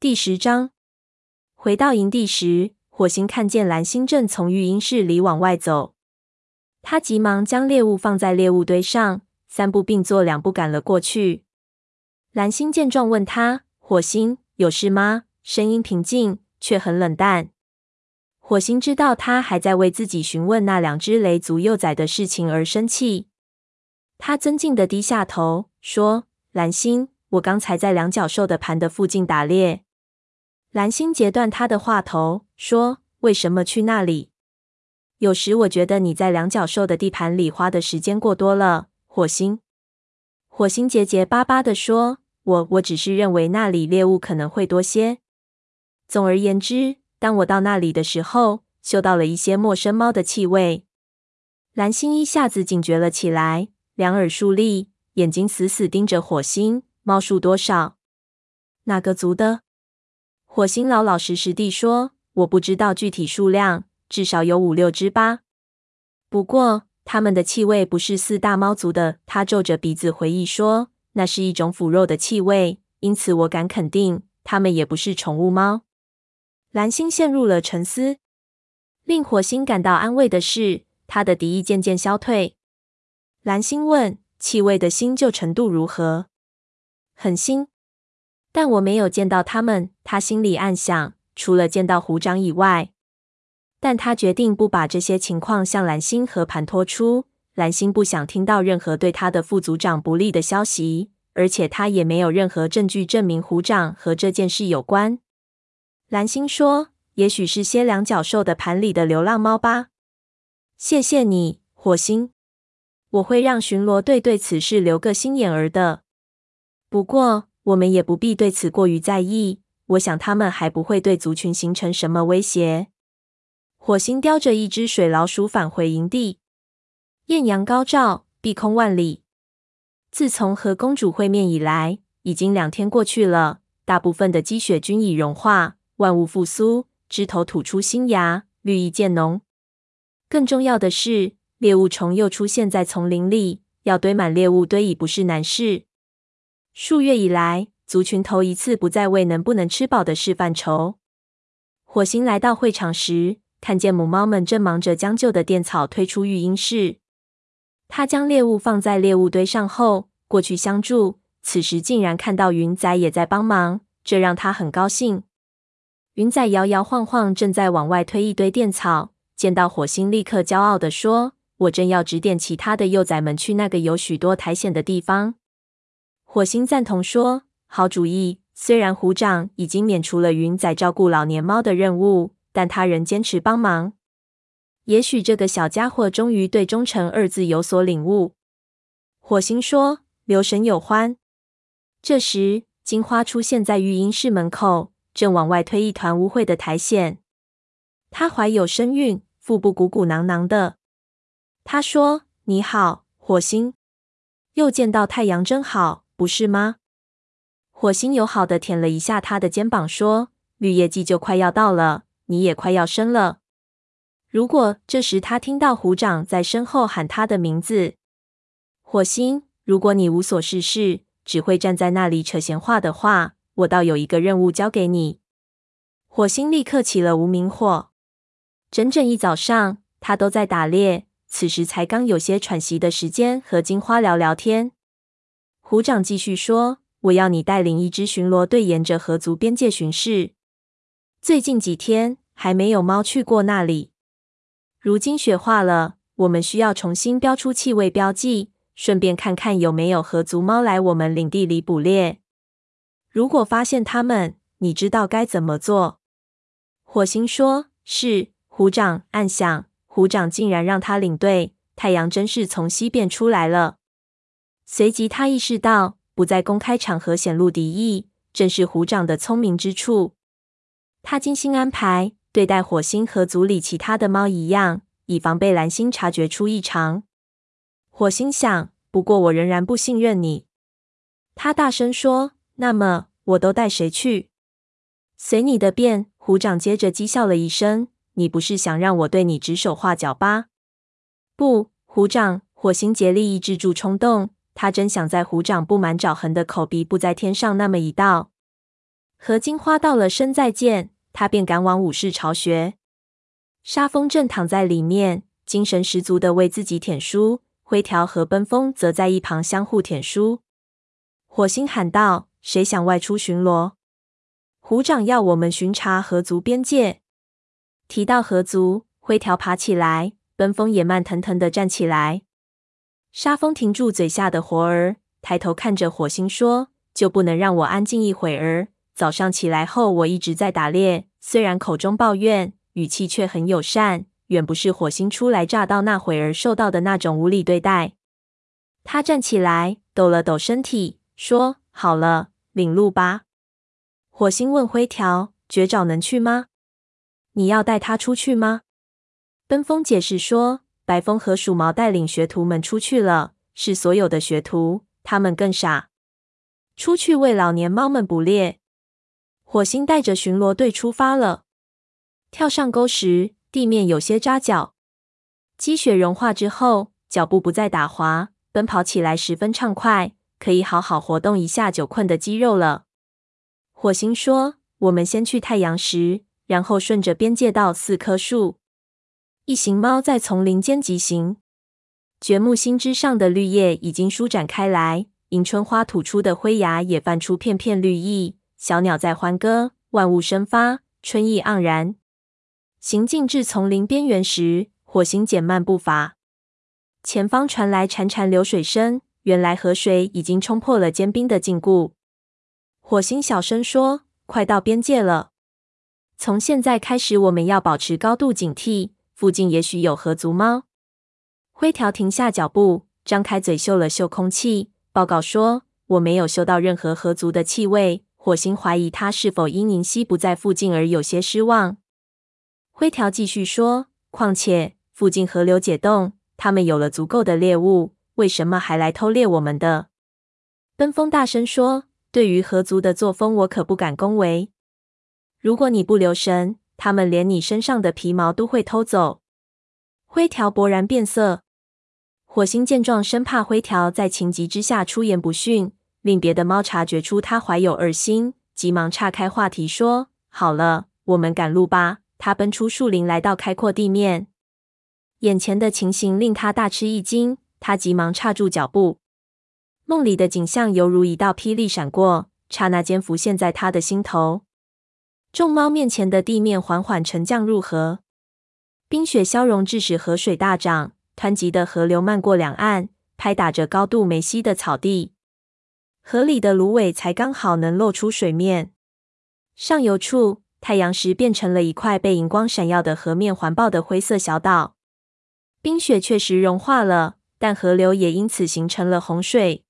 第十章。回到营地时，火星看见蓝星正从育婴室里往外走，他急忙将猎物放在猎物堆上，三步并作两步赶了过去。蓝星见状问他：“火星，有事吗？”声音平静，却很冷淡。火星知道他还在为自己询问那两只雷族幼崽的事情而生气，他尊敬的低下头说：“蓝星，我刚才在两脚兽的盘的附近打猎。”蓝星截断他的话头，说：“为什么去那里？有时我觉得你在两脚兽的地盘里花的时间过多了。”火星，火星结结巴巴地说：“我我只是认为那里猎物可能会多些。总而言之，当我到那里的时候，嗅到了一些陌生猫的气味。”蓝星一下子警觉了起来，两耳竖立，眼睛死死盯着火星。猫数多少？哪个族的？火星老老实实地说：“我不知道具体数量，至少有五六只吧。不过，它们的气味不是四大猫族的。”他皱着鼻子回忆说：“那是一种腐肉的气味，因此我敢肯定，它们也不是宠物猫。”蓝星陷入了沉思。令火星感到安慰的是，他的敌意渐渐消退。蓝星问：“气味的新旧程度如何？”“很新。”但我没有见到他们，他心里暗想，除了见到虎掌以外。但他决定不把这些情况向蓝星和盘托出。蓝星不想听到任何对他的副组长不利的消息，而且他也没有任何证据证明虎掌和这件事有关。蓝星说：“也许是些两脚兽的盘里的流浪猫吧。”谢谢你，火星。我会让巡逻队对此事留个心眼儿的。不过。我们也不必对此过于在意。我想他们还不会对族群形成什么威胁。火星叼着一只水老鼠返回营地，艳阳高照，碧空万里。自从和公主会面以来，已经两天过去了。大部分的积雪均已融化，万物复苏，枝头吐出新芽，绿意渐浓。更重要的是，猎物虫又出现在丛林里，要堆满猎物堆已不是难事。数月以来，族群头一次不再为能不能吃饱的事犯愁。火星来到会场时，看见母猫们正忙着将旧的垫草推出育婴室。他将猎物放在猎物堆上后，过去相助。此时竟然看到云仔也在帮忙，这让他很高兴。云仔摇摇晃晃，正在往外推一堆垫草。见到火星，立刻骄傲地说：“我正要指点其他的幼崽们去那个有许多苔藓的地方。”火星赞同说：“好主意。”虽然虎掌已经免除了云仔照顾老年猫的任务，但他仍坚持帮忙。也许这个小家伙终于对“忠诚”二字有所领悟。火星说：“留神有欢。”这时，金花出现在育婴室门口，正往外推一团污秽的苔藓。她怀有身孕，腹部鼓鼓囊囊的。她说：“你好，火星。又见到太阳真好。”不是吗？火星友好的舔了一下他的肩膀，说：“绿叶季就快要到了，你也快要生了。”如果这时他听到虎掌在身后喊他的名字，火星，如果你无所事事，只会站在那里扯闲话的话，我倒有一个任务交给你。火星立刻起了无名火。整整一早上，他都在打猎，此时才刚有些喘息的时间和金花聊聊天。虎掌继续说：“我要你带领一支巡逻队沿着河族边界巡视。最近几天还没有猫去过那里。如今雪化了，我们需要重新标出气味标记，顺便看看有没有河族猫来我们领地里捕猎。如果发现它们，你知道该怎么做？”火星说：“是。”虎掌暗想：虎掌竟然让他领队，太阳真是从西边出来了。随即，他意识到不在公开场合显露敌意，正是虎掌的聪明之处。他精心安排，对待火星和族里其他的猫一样，以防被蓝星察觉出异常。火星想：不过我仍然不信任你。他大声说：“那么，我都带谁去？”随你的便。虎掌接着讥笑了一声：“你不是想让我对你指手画脚吧？”不，虎掌。火星竭力抑制住冲动。他真想在虎掌布满爪痕的口鼻部再添上那么一道。和金花道了声再见，他便赶往武士巢穴。沙风正躺在里面，精神十足的为自己舔书。灰条和奔风则在一旁相互舔书。火星喊道：“谁想外出巡逻？”虎掌要我们巡查河族边界。提到河族，灰条爬起来，奔风也慢腾腾的站起来。沙风停住嘴下的活儿，抬头看着火星说：“就不能让我安静一会儿？早上起来后，我一直在打猎，虽然口中抱怨，语气却很友善。”远不是火星初来乍到那会儿受到的那种无理对待。他站起来，抖了抖身体，说：“好了，领路吧。”火星问灰条：“绝爪能去吗？你要带他出去吗？”奔风解释说：“白风和鼠毛带领学徒们出去了，是所有的学徒，他们更傻，出去为老年猫们捕猎。”火星带着巡逻队出发了。跳上沟时，地面有些扎脚，积雪融化之后，脚步不再打滑，奔跑起来十分畅快，可以好好活动一下久困的肌肉了。火星说：“我们先去太阳石，然后顺着边界到四棵树。”一行猫在丛林间疾行，橛木新枝上的绿叶已经舒展开来，迎春花吐出的灰芽也泛出片片绿意，小鸟在欢歌，万物生发，春意盎然。行进至丛林边缘时，火星减慢步伐。前方传来潺潺流水声，原来河水已经冲破了坚冰的禁锢。火星小声说：“快到边界了，从现在开始，我们要保持高度警惕，附近也许有河族猫。”灰条停下脚步，张开嘴嗅了嗅空气，报告说：“我没有嗅到任何河族的气味。”火星怀疑他是否因宁熙不在附近而有些失望。灰条继续说：“况且附近河流解冻，他们有了足够的猎物，为什么还来偷猎我们的？”奔风大声说：“对于河族的作风，我可不敢恭维。如果你不留神，他们连你身上的皮毛都会偷走。”灰条勃然变色。火星见状，生怕灰条在情急之下出言不逊，令别的猫察觉出他怀有二心，急忙岔开话题说：“好了，我们赶路吧。”他奔出树林，来到开阔地面。眼前的情形令他大吃一惊，他急忙刹住脚步。梦里的景象犹如一道霹雳闪过，刹那间浮现在他的心头。众猫面前的地面缓缓沉降入河，冰雪消融，致使河水大涨，湍急的河流漫过两岸，拍打着高度没溪的草地。河里的芦苇才刚好能露出水面，上游处。太阳石变成了一块被荧光闪耀的河面环抱的灰色小岛，冰雪确实融化了，但河流也因此形成了洪水。